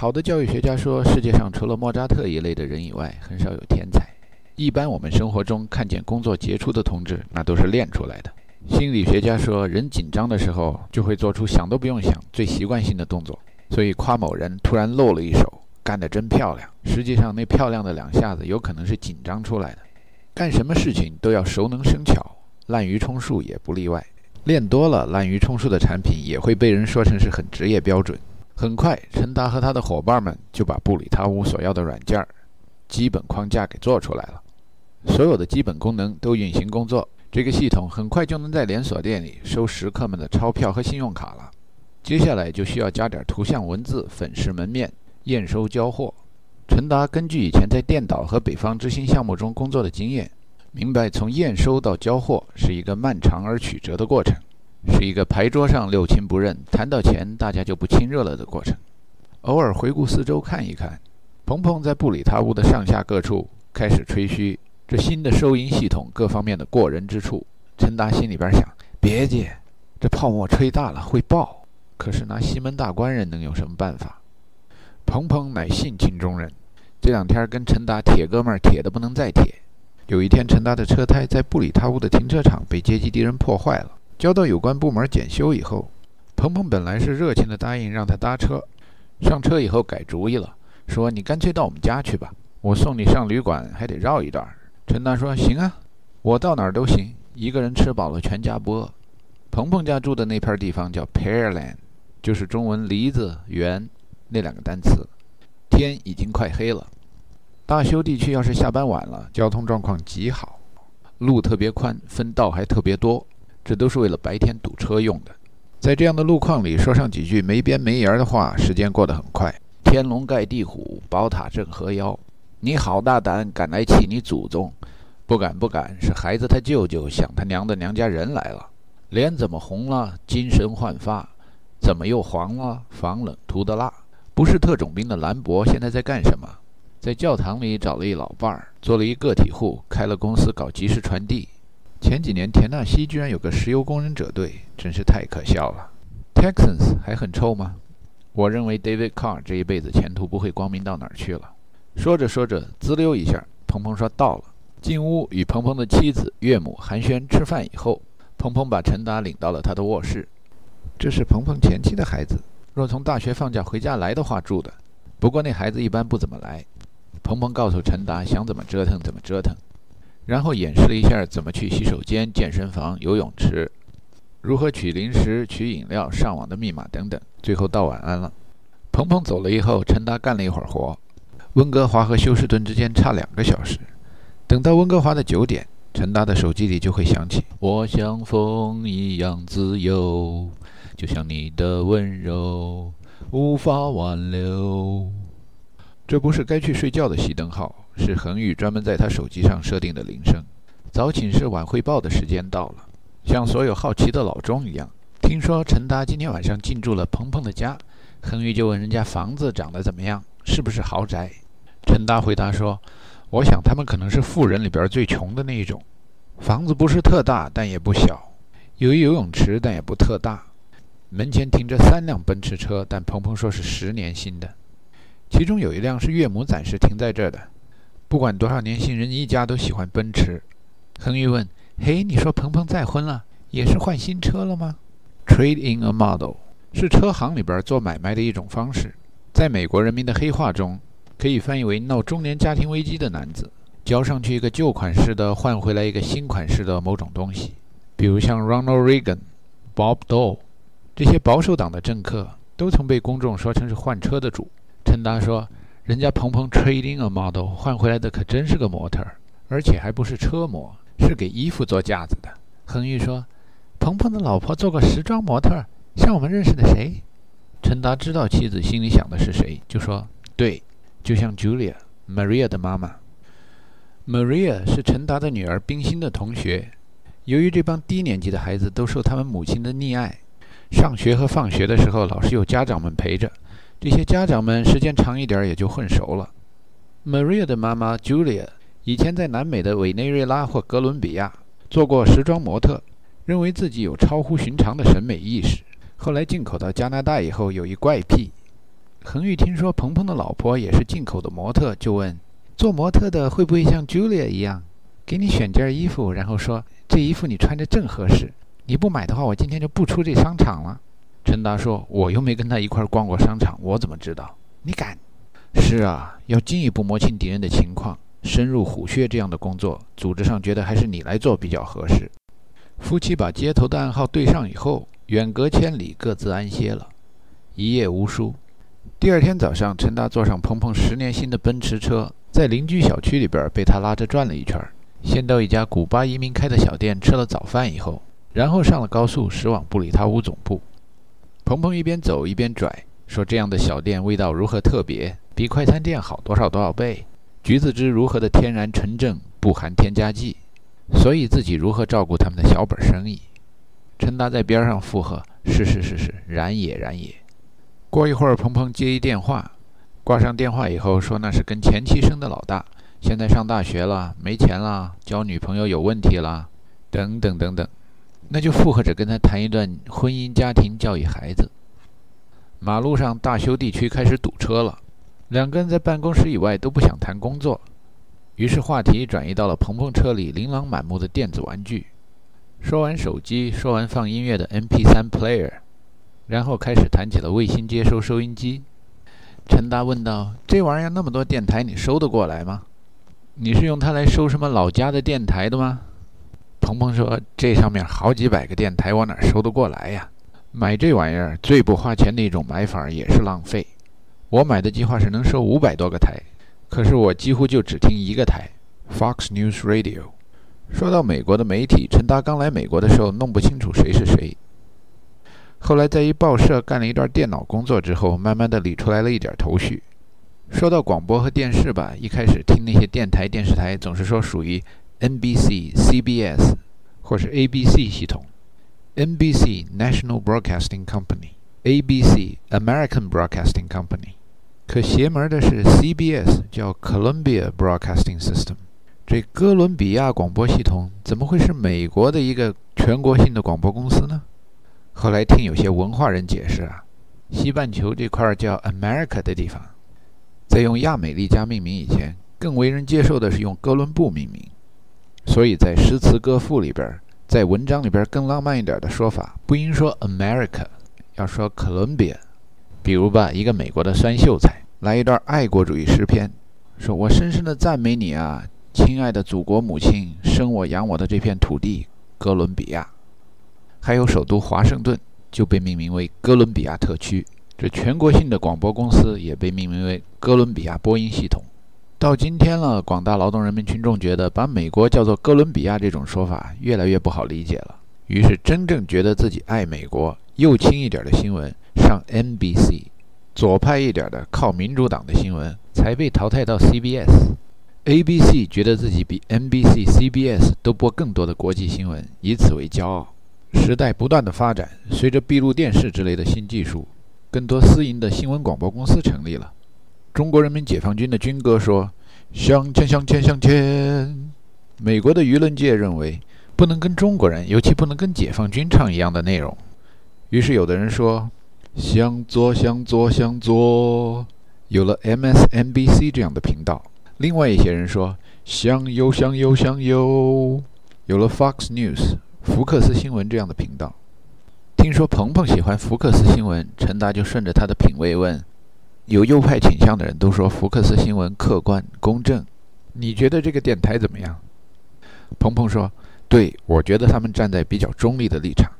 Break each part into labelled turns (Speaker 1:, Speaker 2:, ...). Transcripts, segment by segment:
Speaker 1: 好的教育学家说，世界上除了莫扎特一类的人以外，很少有天才。一般我们生活中看见工作杰出的同志，那都是练出来的。心理学家说，人紧张的时候就会做出想都不用想、最习惯性的动作。所以夸某人突然露了一手，干得真漂亮。实际上，那漂亮的两下子有可能是紧张出来的。干什么事情都要熟能生巧，滥竽充数也不例外。练多了，滥竽充数的产品也会被人说成是很职业标准。很快，陈达和他的伙伴们就把布里塔乌所要的软件基本框架给做出来了。所有的基本功能都运行工作，这个系统很快就能在连锁店里收食客们的钞票和信用卡了。接下来就需要加点图像、文字，粉饰门面，验收交货。陈达根据以前在电导和北方之星项目中工作的经验，明白从验收到交货是一个漫长而曲折的过程，是一个牌桌上六亲不认，谈到钱大家就不亲热了的过程。偶尔回顾四周看一看，鹏鹏在布里塔屋的上下各处开始吹嘘。这新的收银系统各方面的过人之处，陈达心里边想：别介，这泡沫吹大了会爆。可是拿西门大官人能有什么办法？鹏鹏乃性情中人，这两天跟陈达铁哥们儿铁的不能再铁。有一天，陈达的车胎在布里塔屋的停车场被阶级敌人破坏了，交到有关部门检修以后，鹏鹏本来是热情的答应让他搭车，上车以后改主意了，说你干脆到我们家去吧，我送你上旅馆还得绕一段。陈达说：“行啊，我到哪儿都行，一个人吃饱了全家不饿。”鹏鹏家住的那片地方叫 Pearland，就是中文“梨子园”那两个单词。天已经快黑了，大修地区要是下班晚了，交通状况极好，路特别宽，分道还特别多，这都是为了白天堵车用的。在这样的路况里，说上几句没边没沿的话，时间过得很快。天龙盖地虎，宝塔镇河妖。你好大胆，敢来气你祖宗！不敢不敢，是孩子他舅舅想他娘的娘家人来了。脸怎么红了？精神焕发。怎么又黄了？防冷涂的蜡。不是特种兵的兰博现在在干什么？在教堂里找了一老伴儿，做了一个体户，开了公司搞即时传递。前几年田纳西居然有个石油工人者队，真是太可笑了。Texans 还很臭吗？我认为 David Carr 这一辈子前途不会光明到哪儿去了。说着说着，滋溜一下，鹏鹏说到了。进屋与鹏鹏的妻子、岳母寒暄吃饭以后，鹏鹏把陈达领到了他的卧室。这是鹏鹏前妻的孩子，若从大学放假回家来的话住的。不过那孩子一般不怎么来。鹏鹏告诉陈达想怎么折腾怎么折腾，然后演示了一下怎么去洗手间、健身房、游泳池，如何取零食、取饮料、上网的密码等等。最后道晚安了。鹏鹏走了以后，陈达干了一会儿活。温哥华和休斯顿之间差两个小时。等到温哥华的九点，陈达的手机里就会响起：“我像风一样自由，就像你的温柔无法挽留。”这不是该去睡觉的熄灯号，是恒宇专门在他手机上设定的铃声。早寝室晚汇报的时间到了，像所有好奇的老钟一样。听说陈达今天晚上进驻了鹏鹏的家，恒宇就问人家房子长得怎么样，是不是豪宅。陈达回答说：“我想他们可能是富人里边最穷的那一种，房子不是特大，但也不小，有一游泳池，但也不特大。门前停着三辆奔驰车，但鹏鹏说是十年新的，其中有一辆是岳母暂时停在这儿的。不管多少年轻人，一家都喜欢奔驰。”恒玉问：“嘿，你说鹏鹏再婚了，也是换新车了吗？”Trade in a model 是车行里边做买卖的一种方式，在美国人民的黑话中。可以翻译为闹中年家庭危机的男子，交上去一个旧款式的，换回来一个新款式的某种东西。比如像 Ronald Reagan、Bob Dole 这些保守党的政客，都曾被公众说成是换车的主。陈达说：“人家鹏鹏 trading a model 换回来的可真是个模特，而且还不是车模，是给衣服做架子的。”恒玉说：“鹏鹏的老婆做过时装模特，像我们认识的谁？”陈达知道妻子心里想的是谁，就说：“对。”就像 Julia Maria 的妈妈，Maria 是陈达的女儿冰心的同学。由于这帮低年级的孩子都受他们母亲的溺爱，上学和放学的时候老是有家长们陪着。这些家长们时间长一点也就混熟了。Maria 的妈妈 Julia 以前在南美的委内瑞拉或哥伦比亚做过时装模特，认为自己有超乎寻常的审美意识。后来进口到加拿大以后，有一怪癖。恒玉听说鹏鹏的老婆也是进口的模特，就问：做模特的会不会像 Julia 一样，给你选件衣服，然后说这衣服你穿着正合适，你不买的话，我今天就不出这商场了。陈达说：我又没跟他一块逛过商场，我怎么知道？你敢？是啊，要进一步摸清敌人的情况，深入虎穴这样的工作，组织上觉得还是你来做比较合适。夫妻把接头的暗号对上以后，远隔千里，各自安歇了。一夜无书。第二天早上，陈达坐上鹏鹏十年新的奔驰车，在邻居小区里边被他拉着转了一圈。先到一家古巴移民开的小店吃了早饭以后，然后上了高速驶往布里塔乌总部。鹏鹏一边走一边拽，说：“这样的小店味道如何特别，比快餐店好多少多少倍？橘子汁如何的天然纯正，不含添加剂？所以自己如何照顾他们的小本生意？”陈达在边上附和：“是是是是，然也然也。”过一会儿，鹏鹏接一电话，挂上电话以后说：“那是跟前妻生的老大，现在上大学了，没钱了，交女朋友有问题了，等等等等。”那就附和着跟他谈一段婚姻、家庭、教育孩子。马路上大修地区开始堵车了，两个人在办公室以外都不想谈工作，于是话题转移到了鹏鹏车里琳琅满目的电子玩具。说完手机，说完放音乐的 MP3 player。然后开始谈起了卫星接收收音机。陈达问道：“这玩意儿那么多电台，你收得过来吗？你是用它来收什么老家的电台的吗？”鹏鹏说：“这上面好几百个电台，我哪收得过来呀？买这玩意儿最不花钱的一种买法也是浪费。我买的计划是能收五百多个台，可是我几乎就只听一个台，Fox News Radio。”说到美国的媒体，陈达刚来美国的时候弄不清楚谁是谁。后来在一报社干了一段电脑工作之后，慢慢的理出来了一点头绪。说到广播和电视吧，一开始听那些电台、电视台总是说属于 NBC、CBS 或是 ABC 系统，NBC National Broadcasting Company，ABC American Broadcasting Company。可邪门的是 CBS 叫 Columbia Broadcasting System，这哥伦比亚广播系统怎么会是美国的一个全国性的广播公司呢？后来听有些文化人解释啊，西半球这块叫 America 的地方，在用亚美利加命名以前，更为人接受的是用哥伦布命名，所以在诗词歌赋里边，在文章里边更浪漫一点的说法，不应说 America，要说 Columbia。比如吧，一个美国的酸秀才来一段爱国主义诗篇，说我深深的赞美你啊，亲爱的祖国母亲，生我养我的这片土地哥伦比亚。还有首都华盛顿就被命名为哥伦比亚特区，这全国性的广播公司也被命名为哥伦比亚播音系统。到今天了，广大劳动人民群众觉得把美国叫做哥伦比亚这种说法越来越不好理解了，于是真正觉得自己爱美国、右倾一点的新闻上 NBC，左派一点的靠民主党的新闻才被淘汰到 CBS。ABC 觉得自己比 NBC、CBS 都播更多的国际新闻，以此为骄傲。时代不断的发展，随着闭路电视之类的新技术，更多私营的新闻广播公司成立了。中国人民解放军的军歌说：“向前，向前，向前。”美国的舆论界认为不能跟中国人，尤其不能跟解放军唱一样的内容。于是有的人说：“向左，向左，向左。”有了 MSNBC 这样的频道。另外一些人说：“向右，向右，向右。”有了 Fox News。福克斯新闻这样的频道，听说鹏鹏喜欢福克斯新闻，陈达就顺着他的品味问：有右派倾向的人都说福克斯新闻客观公正，你觉得这个电台怎么样？鹏鹏说：对我觉得他们站在比较中立的立场。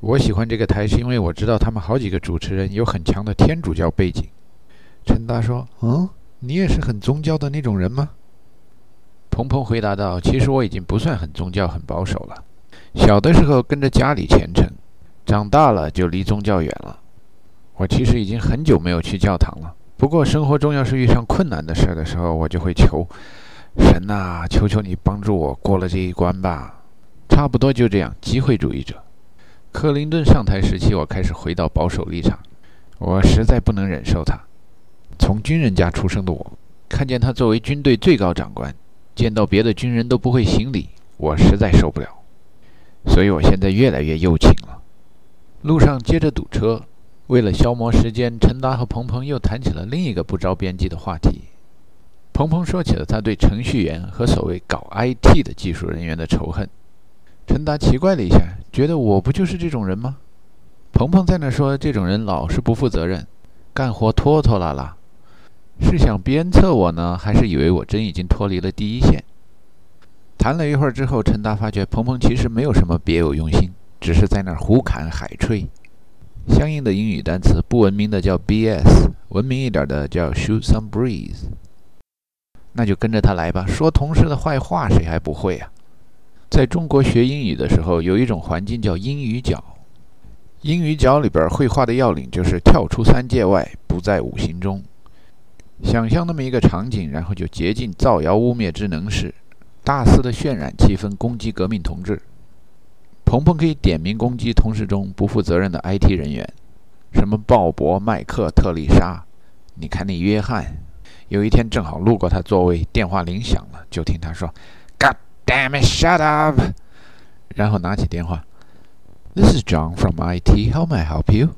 Speaker 1: 我喜欢这个台是因为我知道他们好几个主持人有很强的天主教背景。陈达说：嗯，你也是很宗教的那种人吗？鹏鹏回答道：其实我已经不算很宗教、很保守了。小的时候跟着家里虔诚，长大了就离宗教远了。我其实已经很久没有去教堂了。不过生活中要是遇上困难的事儿的时候，我就会求神呐，求求你帮助我过了这一关吧。差不多就这样，机会主义者。克林顿上台时期，我开始回到保守立场。我实在不能忍受他。从军人家出生的我，看见他作为军队最高长官，见到别的军人都不会行礼，我实在受不了。所以我现在越来越右倾了。路上接着堵车，为了消磨时间，陈达和鹏鹏又谈起了另一个不着边际的话题。鹏鹏说起了他对程序员和所谓搞 IT 的技术人员的仇恨。陈达奇怪了一下，觉得我不就是这种人吗？鹏鹏在那说，这种人老是不负责任，干活拖拖拉拉，是想鞭策我呢，还是以为我真已经脱离了第一线？谈了一会儿之后，陈达发觉鹏鹏其实没有什么别有用心，只是在那儿胡侃海吹。相应的英语单词，不文明的叫 BS，文明一点的叫 shoot some breeze。那就跟着他来吧，说同事的坏话谁还不会啊？在中国学英语的时候，有一种环境叫英语角。英语角里边绘画的要领就是跳出三界外，不在五行中。想象那么一个场景，然后就竭尽造谣污蔑之能事，大肆的渲染气氛，攻击革命同志。鹏鹏可以点名攻击同事中不负责任的 IT 人员，什么鲍勃、麦克、特丽莎。你看那约翰，有一天正好路过他座位，电话铃响了，就听他说：“God damn it, shut up！” 然后拿起电话。This is John from IT. How may I help you?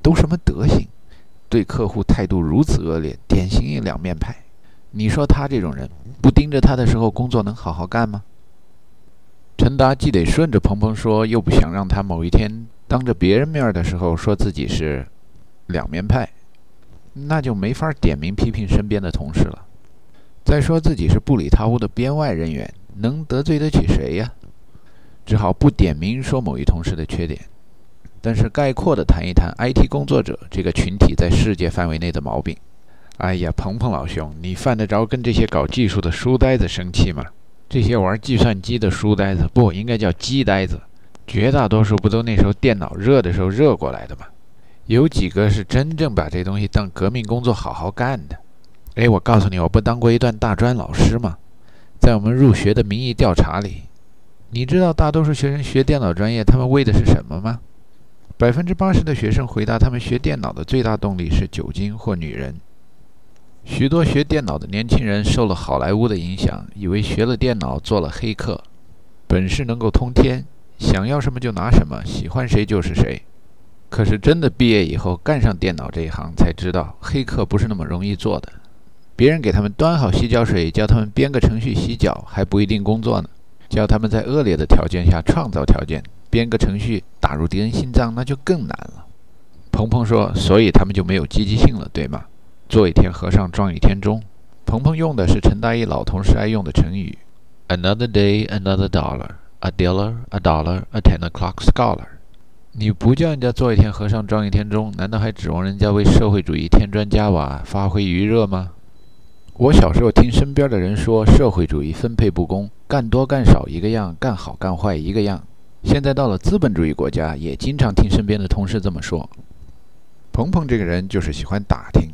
Speaker 1: 都什么德行？对客户态度如此恶劣，典型一两面派。你说他这种人，不盯着他的时候，工作能好好干吗？陈达既得顺着鹏鹏说，又不想让他某一天当着别人面的时候说自己是两面派，那就没法点名批评身边的同事了。再说自己是布里塔屋的编外人员，能得罪得起谁呀？只好不点名说某一同事的缺点，但是概括的谈一谈 IT 工作者这个群体在世界范围内的毛病。哎呀，鹏鹏老兄，你犯得着跟这些搞技术的书呆子生气吗？这些玩计算机的书呆子，不应该叫鸡呆子。绝大多数不都那时候电脑热的时候热过来的吗？有几个是真正把这东西当革命工作好好干的？哎，我告诉你，我不当过一段大专老师吗？在我们入学的民意调查里。你知道大多数学生学电脑专业，他们为的是什么吗？百分之八十的学生回答，他们学电脑的最大动力是酒精或女人。许多学电脑的年轻人受了好莱坞的影响，以为学了电脑做了黑客，本事能够通天，想要什么就拿什么，喜欢谁就是谁。可是真的毕业以后干上电脑这一行，才知道黑客不是那么容易做的。别人给他们端好洗脚水，叫他们编个程序洗脚，还不一定工作呢。叫他们在恶劣的条件下创造条件，编个程序打入敌人心脏，那就更难了。鹏鹏说：“所以他们就没有积极性了，对吗？做一天和尚撞一天钟。”鹏鹏用的是陈大一老同事爱用的成语：“Another day, another dollar. A dealer, a dollar, a ten o'clock scholar。”你不叫人家做一天和尚撞一天钟，难道还指望人家为社会主义添砖加瓦、发挥余热吗？我小时候听身边的人说，社会主义分配不公，干多干少一个样，干好干坏一个样。现在到了资本主义国家，也经常听身边的同事这么说。鹏鹏这个人就是喜欢打听。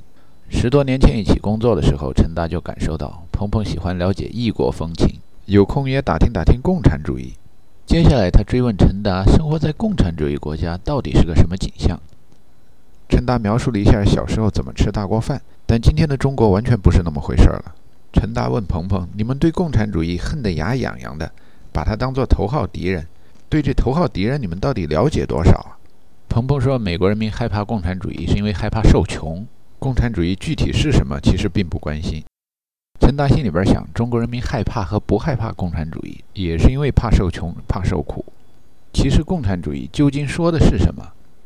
Speaker 1: 十多年前一起工作的时候，陈达就感受到鹏鹏喜欢了解异国风情，有空也打听打听共产主义。接下来他追问陈达，生活在共产主义国家到底是个什么景象？陈达描述了一下小时候怎么吃大锅饭。但今天的中国完全不是那么回事儿了。陈达问鹏鹏：“你们对共产主义恨得牙痒痒的，把它当做头号敌人，对这头号敌人你们到底了解多少啊？”鹏鹏说：“美国人民害怕共产主义是因为害怕受穷，共产主义具体是什么其实并不关心。”陈达心里边想：中国人民害怕和不害怕共产主义，也是因为怕受穷、怕受苦。其实共产主义究竟说的是什么？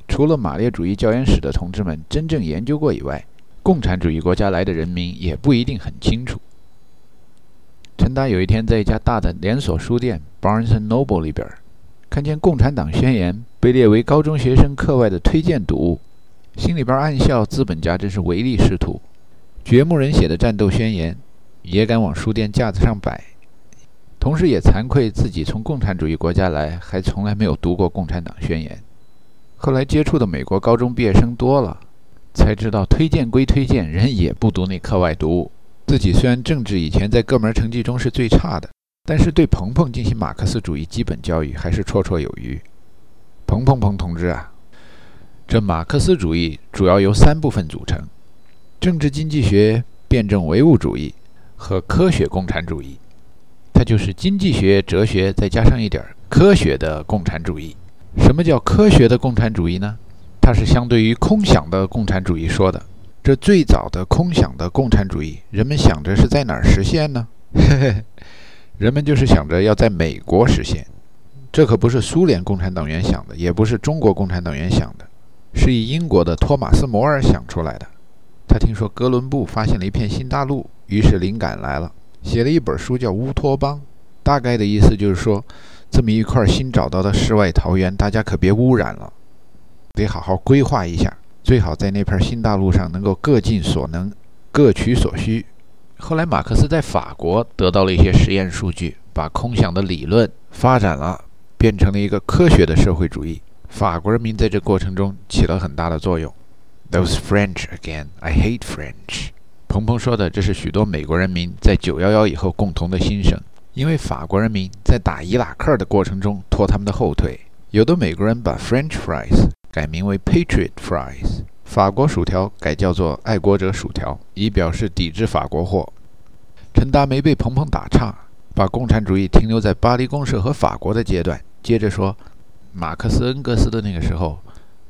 Speaker 1: 除了马列主义教研室的同志们真正研究过以外，共产主义国家来的人民也不一定很清楚。陈达有一天在一家大的连锁书店 Barnes and Noble 里边，看见《共产党宣言》被列为高中学生课外的推荐读物，心里边暗笑：资本家真是唯利是图，掘墓人写的战斗宣言也敢往书店架子上摆。同时也惭愧自己从共产主义国家来，还从来没有读过《共产党宣言》。后来接触的美国高中毕业生多了。才知道推荐归推荐，人也不读那课外读物。自己虽然政治以前在各门成绩中是最差的，但是对鹏鹏进行马克思主义基本教育还是绰绰有余。鹏鹏鹏同志啊，这马克思主义主要由三部分组成：政治经济学、辩证唯物主义和科学共产主义。它就是经济学、哲学再加上一点科学的共产主义。什么叫科学的共产主义呢？它是相对于空想的共产主义说的。这最早的空想的共产主义，人们想着是在哪儿实现呢？嘿嘿，人们就是想着要在美国实现。这可不是苏联共产党员想的，也不是中国共产党员想的，是以英国的托马斯·摩尔想出来的。他听说哥伦布发现了一片新大陆，于是灵感来了，写了一本书叫《乌托邦》。大概的意思就是说，这么一块新找到的世外桃源，大家可别污染了，得好好规划一下。最好在那片新大陆上能够各尽所能，各取所需。后来马克思在法国得到了一些实验数据，把空想的理论发展了，变成了一个科学的社会主义。法国人民在这过程中起了很大的作用。Those French again, I hate French。鹏鹏说的，这是许多美国人民在九幺幺以后共同的心声。因为法国人民在打伊拉克的过程中拖他们的后腿，有的美国人把 French fries。改名为 Patriot Fries，法国薯条改叫做爱国者薯条，以表示抵制法国货。陈达没被鹏鹏打岔，把共产主义停留在巴黎公社和法国的阶段。接着说，马克思恩格斯的那个时候，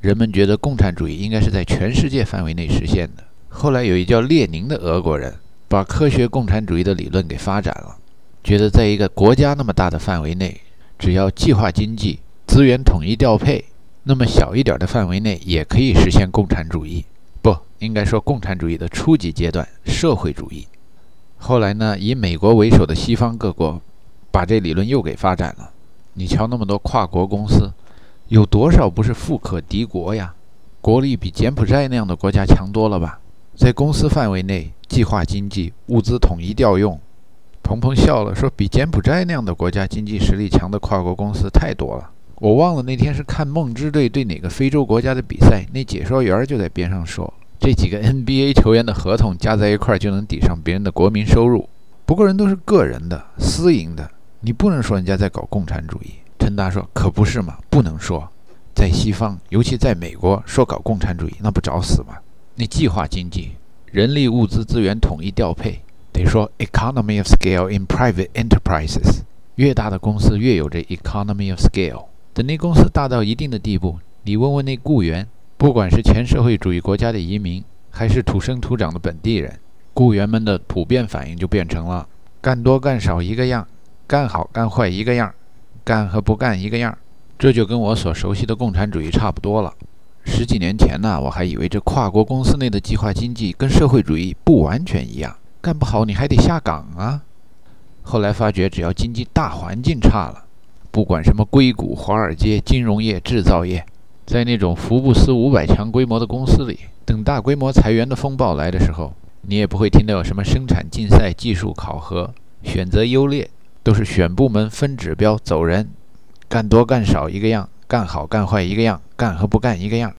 Speaker 1: 人们觉得共产主义应该是在全世界范围内实现的。后来有一叫列宁的俄国人，把科学共产主义的理论给发展了，觉得在一个国家那么大的范围内，只要计划经济、资源统一调配。那么小一点的范围内也可以实现共产主义，不应该说共产主义的初级阶段，社会主义。后来呢，以美国为首的西方各国把这理论又给发展了。你瞧那么多跨国公司，有多少不是富可敌国呀？国力比柬埔寨那样的国家强多了吧？在公司范围内计划经济，物资统一调用。鹏鹏笑了，说比柬埔寨那样的国家经济实力强的跨国公司太多了。我忘了那天是看梦之队对哪个非洲国家的比赛，那解说员就在边上说，这几个 NBA 球员的合同加在一块就能抵上别人的国民收入。不过人都是个人的、私营的，你不能说人家在搞共产主义。陈达说：“可不是嘛，不能说，在西方，尤其在美国，说搞共产主义那不找死吗？那计划经济，人力物资资源统一调配，得说 economy of scale in private enterprises，越大的公司越有这 economy of scale。”等那公司大到一定的地步，你问问那雇员，不管是前社会主义国家的移民，还是土生土长的本地人，雇员们的普遍反应就变成了干多干少一个样，干好干坏一个样，干和不干一个样。这就跟我所熟悉的共产主义差不多了。十几年前呢，我还以为这跨国公司内的计划经济跟社会主义不完全一样，干不好你还得下岗啊。后来发觉，只要经济大环境差了。不管什么硅谷、华尔街、金融业、制造业，在那种福布斯五百强规模的公司里，等大规模裁员的风暴来的时候，你也不会听到有什么生产竞赛、技术考核、选择优劣，都是选部门、分指标、走人，干多干少一个样，干好干坏一个样，干和不干一个样。